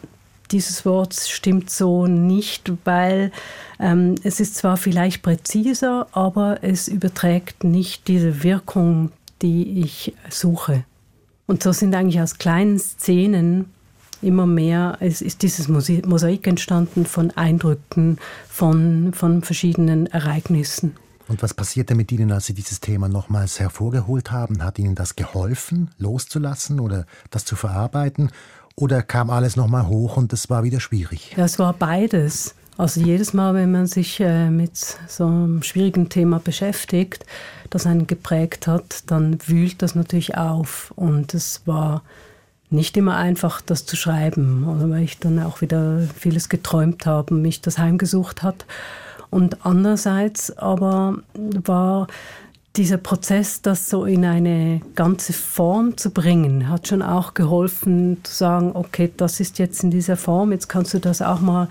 Speaker 3: dieses Wort stimmt so nicht, weil ähm, es ist zwar vielleicht präziser, aber es überträgt nicht diese Wirkung, die ich suche. Und so sind eigentlich aus kleinen Szenen immer mehr, es ist dieses Mosaik entstanden von Eindrücken, von, von verschiedenen Ereignissen.
Speaker 2: Und was passierte mit Ihnen, als Sie dieses Thema nochmals hervorgeholt haben? Hat Ihnen das geholfen, loszulassen oder das zu verarbeiten? Oder kam alles nochmal hoch und es war wieder schwierig?
Speaker 3: Ja, es war beides. Also jedes Mal, wenn man sich äh, mit so einem schwierigen Thema beschäftigt, das einen geprägt hat, dann wühlt das natürlich auf. Und es war nicht immer einfach, das zu schreiben, weil ich dann auch wieder vieles geträumt habe mich das heimgesucht hat. Und andererseits aber war dieser Prozess, das so in eine ganze Form zu bringen, hat schon auch geholfen zu sagen, okay, das ist jetzt in dieser Form, jetzt kannst du das auch mal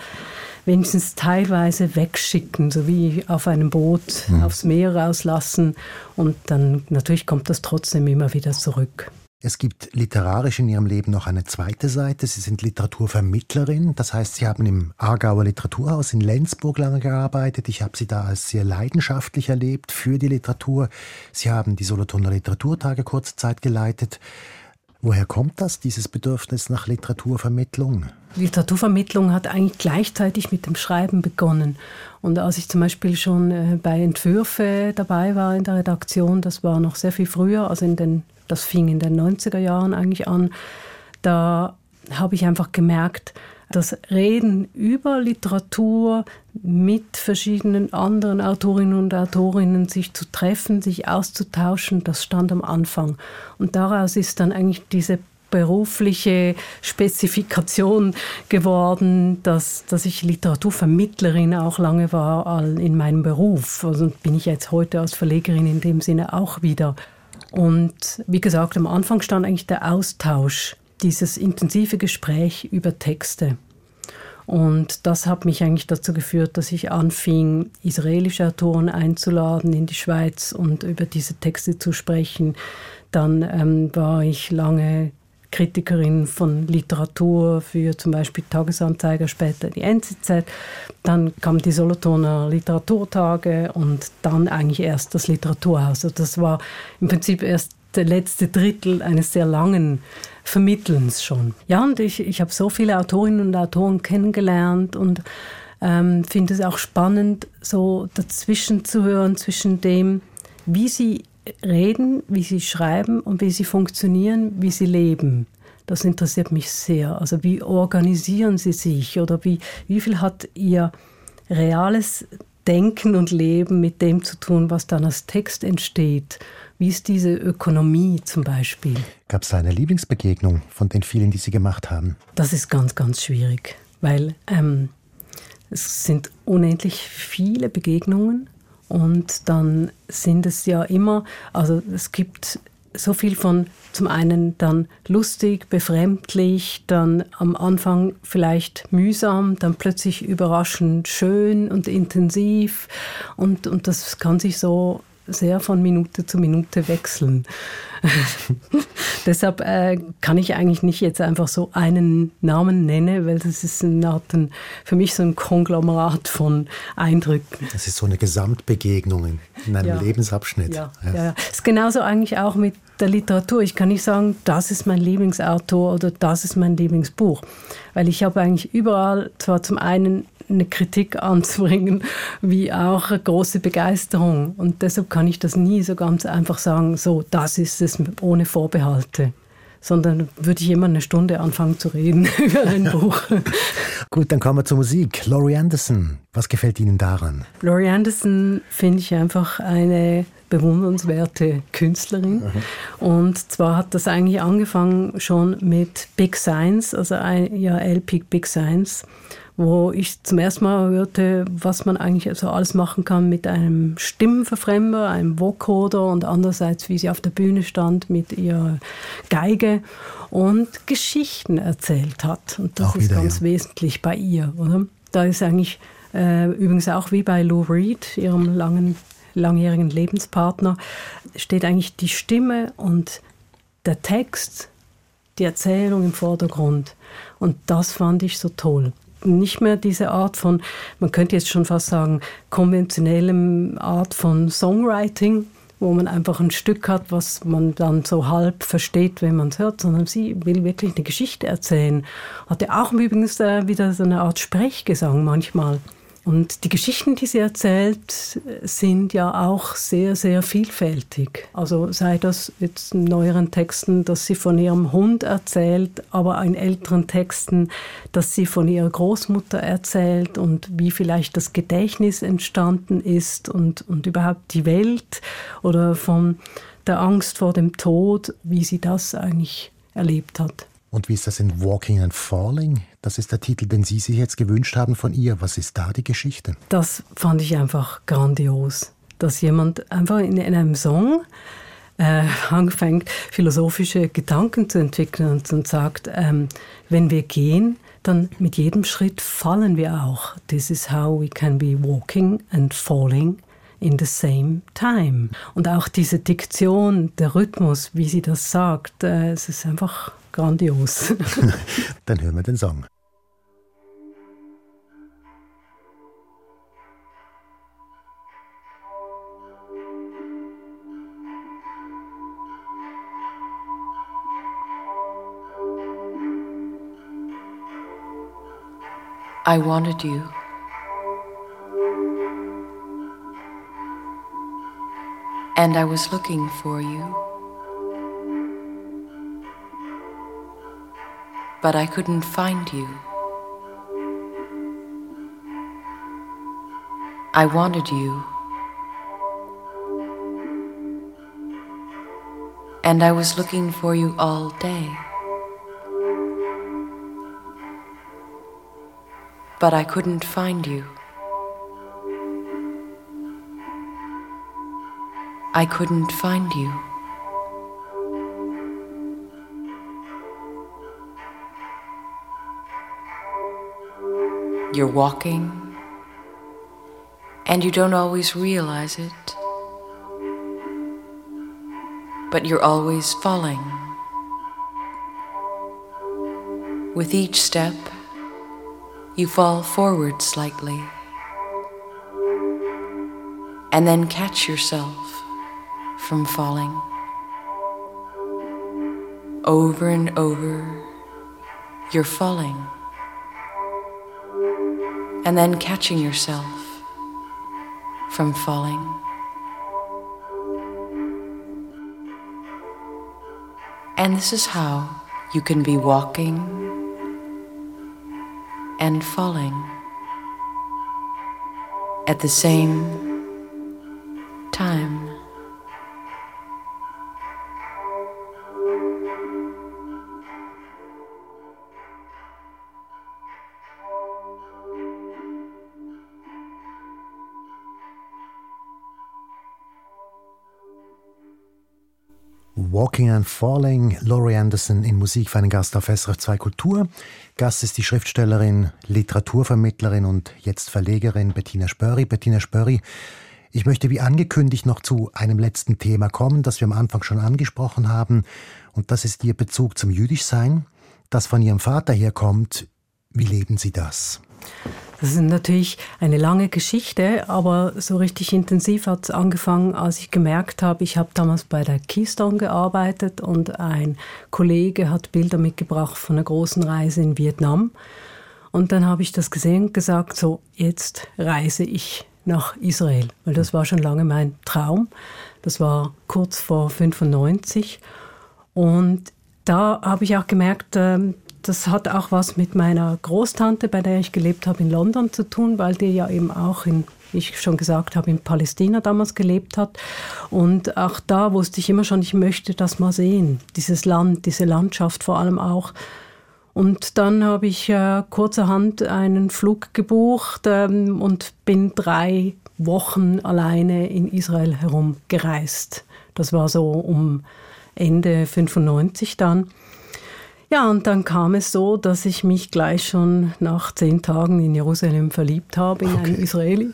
Speaker 3: wenigstens teilweise wegschicken, so wie auf einem Boot aufs Meer rauslassen. Und dann natürlich kommt das trotzdem immer wieder zurück.
Speaker 2: Es gibt literarisch in Ihrem Leben noch eine zweite Seite. Sie sind Literaturvermittlerin. Das heißt, Sie haben im Aargauer Literaturhaus in Lenzburg lange gearbeitet. Ich habe Sie da als sehr leidenschaftlich erlebt für die Literatur. Sie haben die Solothurner Literaturtage kurze Zeit geleitet. Woher kommt das, dieses Bedürfnis nach Literaturvermittlung?
Speaker 3: Literaturvermittlung hat eigentlich gleichzeitig mit dem Schreiben begonnen. Und als ich zum Beispiel schon äh, bei Entwürfe dabei war in der Redaktion, das war noch sehr viel früher, also in den, das fing in den 90er Jahren eigentlich an, da habe ich einfach gemerkt, das Reden über Literatur mit verschiedenen anderen Autorinnen und Autorinnen sich zu treffen, sich auszutauschen, das stand am Anfang. Und daraus ist dann eigentlich diese berufliche Spezifikation geworden, dass, dass ich Literaturvermittlerin auch lange war in meinem Beruf. Also bin ich jetzt heute als Verlegerin in dem Sinne auch wieder. Und wie gesagt, am Anfang stand eigentlich der Austausch, dieses intensive Gespräch über Texte. Und das hat mich eigentlich dazu geführt, dass ich anfing, israelische Autoren einzuladen in die Schweiz und über diese Texte zu sprechen. Dann ähm, war ich lange Kritikerin von Literatur für zum Beispiel Tagesanzeiger, später die NZZ. Dann kam die Solothurner Literaturtage und dann eigentlich erst das Literaturhaus. Also das war im Prinzip erst der letzte Drittel eines sehr langen Vermittelns schon. Ja, und ich, ich habe so viele Autorinnen und Autoren kennengelernt und ähm, finde es auch spannend, so dazwischen zu hören, zwischen dem, wie sie reden, wie sie schreiben und wie sie funktionieren, wie sie leben. Das interessiert mich sehr. Also wie organisieren sie sich oder wie, wie viel hat ihr reales Denken und Leben mit dem zu tun, was dann als Text entsteht? Wie ist diese Ökonomie zum Beispiel?
Speaker 2: Gab es da eine Lieblingsbegegnung von den vielen, die Sie gemacht haben?
Speaker 3: Das ist ganz, ganz schwierig, weil ähm, es sind unendlich viele Begegnungen und dann sind es ja immer, also es gibt so viel von zum einen dann lustig, befremdlich, dann am Anfang vielleicht mühsam, dann plötzlich überraschend schön und intensiv. Und, und das kann sich so sehr von Minute zu Minute wechseln. Deshalb äh, kann ich eigentlich nicht jetzt einfach so einen Namen nennen, weil das ist eine Art, ein, für mich so ein Konglomerat von Eindrücken.
Speaker 2: Das ist so eine Gesamtbegegnung in, in einem
Speaker 3: Ja.
Speaker 2: Lebensabschnitt.
Speaker 3: Ja, ja. ja. Ist genauso eigentlich auch mit der Literatur. Ich kann nicht sagen, das ist mein Lieblingsautor oder das ist mein Lieblingsbuch. Weil ich habe eigentlich überall zwar zum einen eine Kritik anzubringen, wie auch eine große Begeisterung. Und deshalb kann ich das nie so ganz einfach sagen, so, das ist es ohne Vorbehalte. Sondern würde ich immer eine Stunde anfangen zu reden über ein Buch.
Speaker 2: Gut, dann kommen wir zur Musik. Laurie Anderson, was gefällt Ihnen daran?
Speaker 3: Laurie Anderson finde ich einfach eine bewundernswerte Künstlerin. Und zwar hat das eigentlich angefangen schon mit Big Science, also ein, ja, LP Big Science, wo ich zum ersten Mal hörte, was man eigentlich so alles machen kann mit einem Stimmenverfremder, einem Vocoder und andererseits, wie sie auf der Bühne stand mit ihrer Geige und Geschichten erzählt hat. Und das
Speaker 2: Auch
Speaker 3: ist
Speaker 2: wieder,
Speaker 3: ganz
Speaker 2: ja.
Speaker 3: wesentlich bei ihr, oder? Da ist eigentlich äh, übrigens auch wie bei Lou Reed, ihrem langen, langjährigen Lebenspartner, steht eigentlich die Stimme und der Text, die Erzählung im Vordergrund. Und das fand ich so toll. Nicht mehr diese Art von, man könnte jetzt schon fast sagen, konventionellem Art von Songwriting, wo man einfach ein Stück hat, was man dann so halb versteht, wenn man es hört, sondern sie will wirklich eine Geschichte erzählen. Hat ja auch übrigens äh, wieder so eine Art Sprechgesang manchmal. Und die Geschichten, die sie erzählt, sind ja auch sehr, sehr vielfältig. Also sei das jetzt in neueren Texten, dass sie von ihrem Hund erzählt, aber in älteren Texten, dass sie von ihrer Großmutter erzählt und wie vielleicht das Gedächtnis entstanden ist und, und überhaupt die Welt oder von der Angst vor dem Tod, wie sie das eigentlich erlebt hat.
Speaker 2: Und wie ist das in Walking and Falling? Das ist der Titel, den Sie sich jetzt gewünscht haben von ihr. Was ist da die Geschichte?
Speaker 3: Das fand ich einfach grandios, dass jemand einfach in, in einem Song äh, anfängt, philosophische Gedanken zu entwickeln und, und sagt, ähm, wenn wir gehen, dann mit jedem Schritt fallen wir auch. This is how we can be walking and falling in the same time. Und auch diese Diktion, der Rhythmus, wie sie das sagt, äh, es ist einfach grandios.
Speaker 2: Dann hören wir den Song.
Speaker 7: I wanted you. And I was looking for you. But I couldn't find you. I wanted you. And I was looking for you all day. But I couldn't find you. I couldn't find you. You're walking, and you don't always realize it, but you're always falling. With each step, you fall forward slightly, and then catch yourself from falling. Over and over, you're falling, and then catching yourself from falling. And this is how you can be walking and falling at the same time.
Speaker 2: Walking and Falling, Laurie Anderson in Musik für einen Gast auf SRF 2 Kultur. Gast ist die Schriftstellerin, Literaturvermittlerin und jetzt Verlegerin Bettina Spörri. Bettina Spörri, ich möchte wie angekündigt noch zu einem letzten Thema kommen, das wir am Anfang schon angesprochen haben. Und das ist Ihr Bezug zum Jüdischsein, das von Ihrem Vater herkommt. Wie leben Sie das?
Speaker 3: Das ist natürlich eine lange Geschichte, aber so richtig intensiv hat es angefangen, als ich gemerkt habe, ich habe damals bei der Keystone gearbeitet und ein Kollege hat Bilder mitgebracht von einer großen Reise in Vietnam. Und dann habe ich das gesehen und gesagt, so, jetzt reise ich nach Israel, weil das war schon lange mein Traum. Das war kurz vor 95. Und da habe ich auch gemerkt, ähm, das hat auch was mit meiner Großtante, bei der ich gelebt habe in London zu tun, weil die ja eben auch in, wie ich schon gesagt habe, in Palästina damals gelebt hat. Und auch da wusste ich immer schon, ich möchte das mal sehen, dieses Land, diese Landschaft vor allem auch. Und dann habe ich äh, kurzerhand einen Flug gebucht ähm, und bin drei Wochen alleine in Israel herumgereist. Das war so um Ende 95 dann. Ja, und dann kam es so, dass ich mich gleich schon nach zehn Tagen in Jerusalem verliebt habe, in einen Israeli.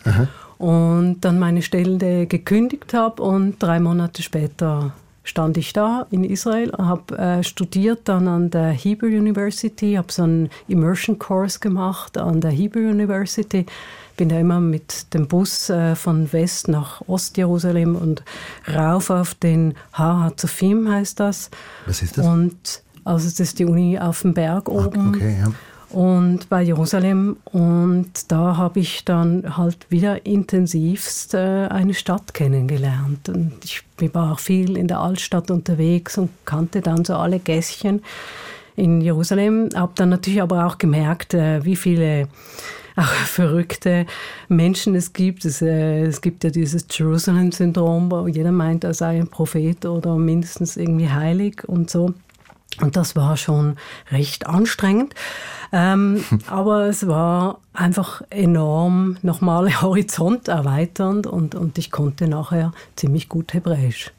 Speaker 3: Und dann meine Stelle gekündigt habe und drei Monate später stand ich da in Israel, habe äh, studiert dann an der Hebrew University, habe so einen Immersion Course gemacht an der Hebrew University. Bin da immer mit dem Bus äh, von West nach Ostjerusalem und rauf auf den Ha Hatzofim heißt das.
Speaker 2: Was ist das?
Speaker 3: Und also das ist die Uni auf dem Berg oben
Speaker 2: Okay, ja.
Speaker 3: und bei Jerusalem und da habe ich dann halt wieder intensivst äh, eine Stadt kennengelernt und ich war auch viel in der Altstadt unterwegs und kannte dann so alle Gässchen in Jerusalem, habe dann natürlich aber auch gemerkt, äh, wie viele auch verrückte Menschen es gibt. Es, äh, es gibt ja dieses Jerusalem-Syndrom, wo jeder meint, er sei ein Prophet oder mindestens irgendwie heilig und so. Und das war schon recht anstrengend. Ähm, aber es war einfach enorm nochmal Horizont erweiternd und, und ich konnte nachher ziemlich gut Hebräisch.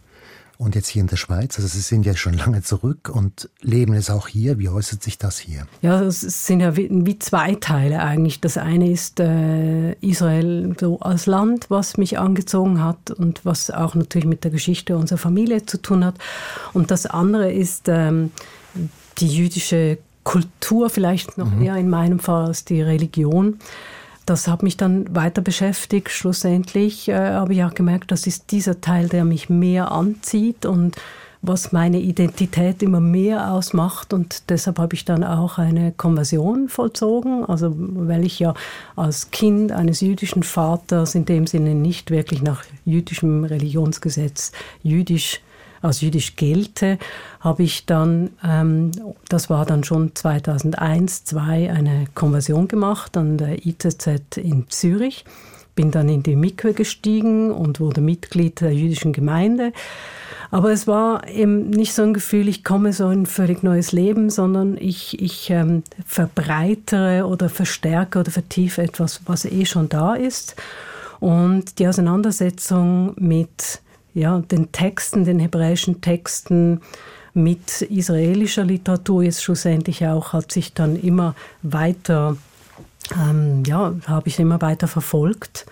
Speaker 2: Und jetzt hier in der Schweiz, also Sie sind ja schon lange zurück und leben es auch hier. Wie äußert sich das hier?
Speaker 3: Ja, es sind ja wie, zwei Teile eigentlich. Das eine ist äh, Israel so als Land, was mich angezogen hat und was auch natürlich mit der Geschichte unserer Familie zu tun hat. Und das andere ist ähm, die jüdische Kultur, vielleicht noch eher in meinem Fall als die Religion. Das hat mich dann weiter beschäftigt. Schlussendlich äh, habe ich auch gemerkt, das ist dieser Teil, der mich mehr anzieht und was meine Identität immer mehr ausmacht. Und deshalb habe ich dann auch eine Konversion vollzogen. Also weil ich ja als Kind eines jüdischen Vaters in dem Sinne nicht wirklich nach jüdischem Religionsgesetz jüdisch als jüdisch gelte, habe ich dann, ähm, das war dann schon 2001, 2002, eine Konversion gemacht an der ITZ in Zürich. Bin dann in die Mikwe gestiegen und wurde Mitglied der jüdischen Gemeinde. Aber es war eben nicht so ein Gefühl, ich komme so in ein völlig neues Leben, sondern ich, ich ähm, verbreitere oder verstärke oder vertiefe etwas, was eh schon da ist. Und die Auseinandersetzung mit ja, den Texten, den hebräischen Texten, mit israelischer Literatur jetzt schlussendlich auch, hat sich dann immer weiter, ähm, ja, habe ich immer weiter verfolgt.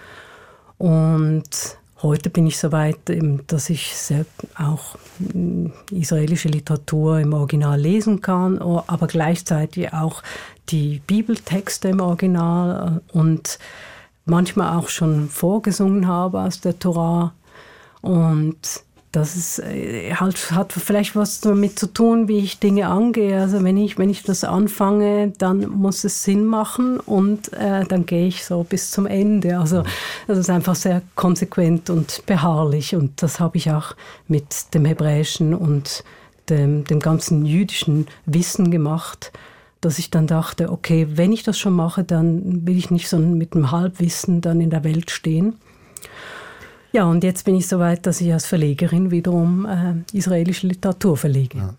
Speaker 3: Und heute bin ich so weit, eben, dass ich auch mm, israelische Literatur im Original lesen kann, aber gleichzeitig auch die Bibeltexte im Original äh, und manchmal auch schon vorgesungen habe aus der Torah. Und das ist, äh, halt, hat vielleicht was damit zu tun, wie ich Dinge angehe. Also wenn ich, wenn ich das anfange, dann muss es Sinn machen und äh, dann gehe ich so bis zum Ende. Also das ist einfach sehr konsequent und beharrlich und das habe ich auch mit dem Hebräischen und dem, dem ganzen jüdischen Wissen gemacht, dass ich dann dachte, okay, wenn ich das schon mache, dann will ich nicht so mit einem Halbwissen dann in der Welt stehen. Ja, und jetzt bin ich so weit, dass ich als Verlegerin wiederum äh, israelische Literatur verlege.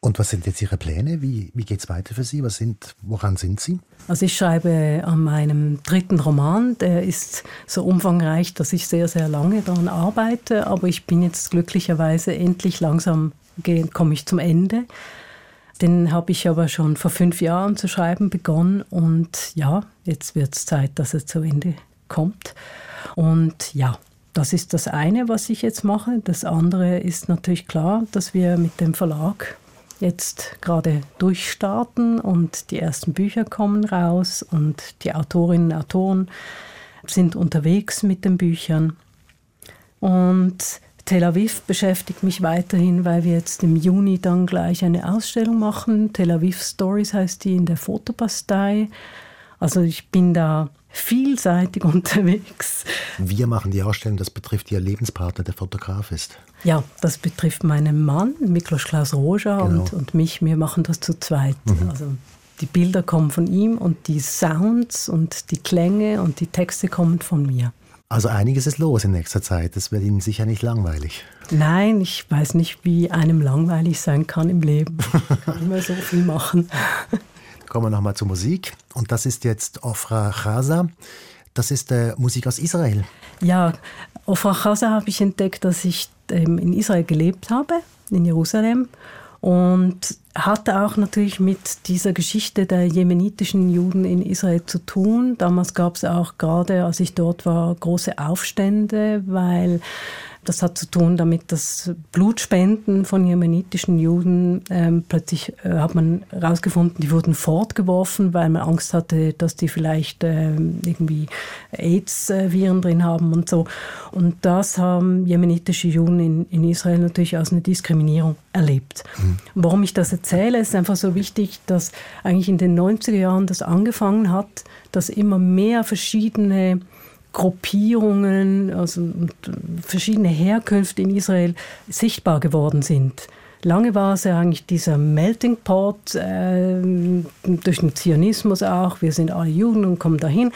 Speaker 2: Und was sind jetzt Ihre Pläne? Wie, wie geht es weiter für Sie? Was sind, woran sind Sie?
Speaker 3: Also ich schreibe an meinem dritten Roman, der ist so umfangreich, dass ich sehr, sehr lange daran arbeite, aber ich bin jetzt glücklicherweise endlich langsam, komme ich zum Ende. Den habe ich aber schon vor fünf Jahren zu schreiben begonnen und ja, jetzt wird es Zeit, dass er zu Ende kommt. Und ja, das ist das eine, was ich jetzt mache. Das andere ist natürlich klar, dass wir mit dem Verlag jetzt gerade durchstarten und die ersten Bücher kommen raus und die Autorinnen und Autoren sind unterwegs mit den Büchern. Und Tel Aviv beschäftigt mich weiterhin, weil wir jetzt im Juni dann gleich eine Ausstellung machen. Tel Aviv Stories heißt die in der Fotobastei. Also ich bin da vielseitig unterwegs.
Speaker 2: Wir machen die Ausstellung, das betrifft Ihr Lebenspartner, der Fotograf ist.
Speaker 3: Ja, das betrifft meinen Mann, Miklos Klaus Roger
Speaker 2: Genau.
Speaker 3: und, und mich. Wir machen das zu zweit. Also die Bilder kommen von ihm und die Sounds und die Klänge und die Texte kommen von mir.
Speaker 2: Also einiges ist los in nächster Zeit. Das wird Ihnen sicher nicht langweilig.
Speaker 3: Nein, ich weiß nicht, wie einem langweilig sein kann im Leben. Ich kann immer so viel machen.
Speaker 2: Kommen wir nochmal zur Musik. Und das ist jetzt Ofra Chaza. Das ist äh, Musik aus Israel.
Speaker 3: Ja, Ofra Chaza habe ich entdeckt, dass ich ähm, in Israel gelebt habe, in Jerusalem. Und hatte auch natürlich mit dieser Geschichte der jemenitischen Juden in Israel zu tun. Damals gab es auch gerade, als ich dort war, große Aufstände, weil das hat zu tun damit, dass Blutspenden von jemenitischen Juden ähm, plötzlich äh, hat man herausgefunden, die wurden fortgeworfen, weil man Angst hatte, dass die vielleicht ähm, irgendwie AIDS-Viren drin haben und so. Und das haben jemenitische Juden in, in Israel natürlich als eine Diskriminierung erlebt. Warum ich das erzähle, ist einfach so wichtig, dass eigentlich in den 90er Jahren das angefangen hat, dass immer mehr verschiedene Gruppierungen, also und, äh, verschiedene Herkünfte in Israel sichtbar geworden sind. Lange war es ja eigentlich dieser Melting Pot, äh, durch den Zionismus auch, wir sind alle Juden und kommen dahin.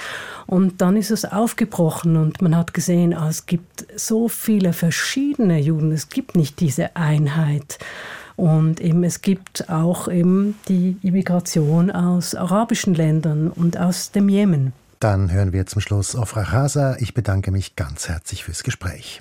Speaker 3: Und dann ist es aufgebrochen und man hat gesehen, ah, es gibt so viele verschiedene Juden, es gibt nicht diese Einheit. Und eben, es gibt auch eben die Immigration aus arabischen Ländern und aus dem Jemen.
Speaker 8: Dann hören wir zum Schluss auf Rachasa. Ich bedanke mich ganz herzlich fürs Gespräch.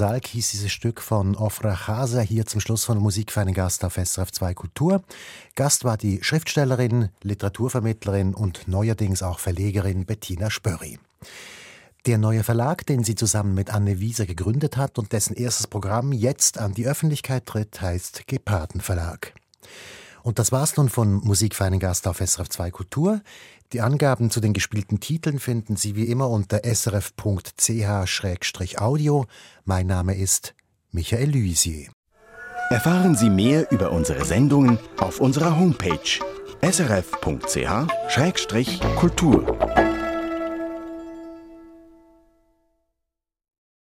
Speaker 2: Masalk hieß dieses Stück von Ofra Chaser hier zum Schluss von Musik für einen Gast auf SRF 2 Kultur. Gast war die Schriftstellerin, Literaturvermittlerin und neuerdings auch Verlegerin Bettina Spörri. Der neue Verlag, den sie zusammen mit Anne Wieser gegründet hat und dessen erstes Programm jetzt an die Öffentlichkeit tritt, heißt Geparden Verlag. Und das war's nun von Musik für einen Gast auf SRF 2 Kultur. Die Angaben zu den gespielten Titeln finden Sie wie immer unter srf.ch-audio. Mein Name ist Michael Lysier.
Speaker 9: Erfahren Sie mehr über unsere Sendungen auf unserer Homepage srf.ch-kultur.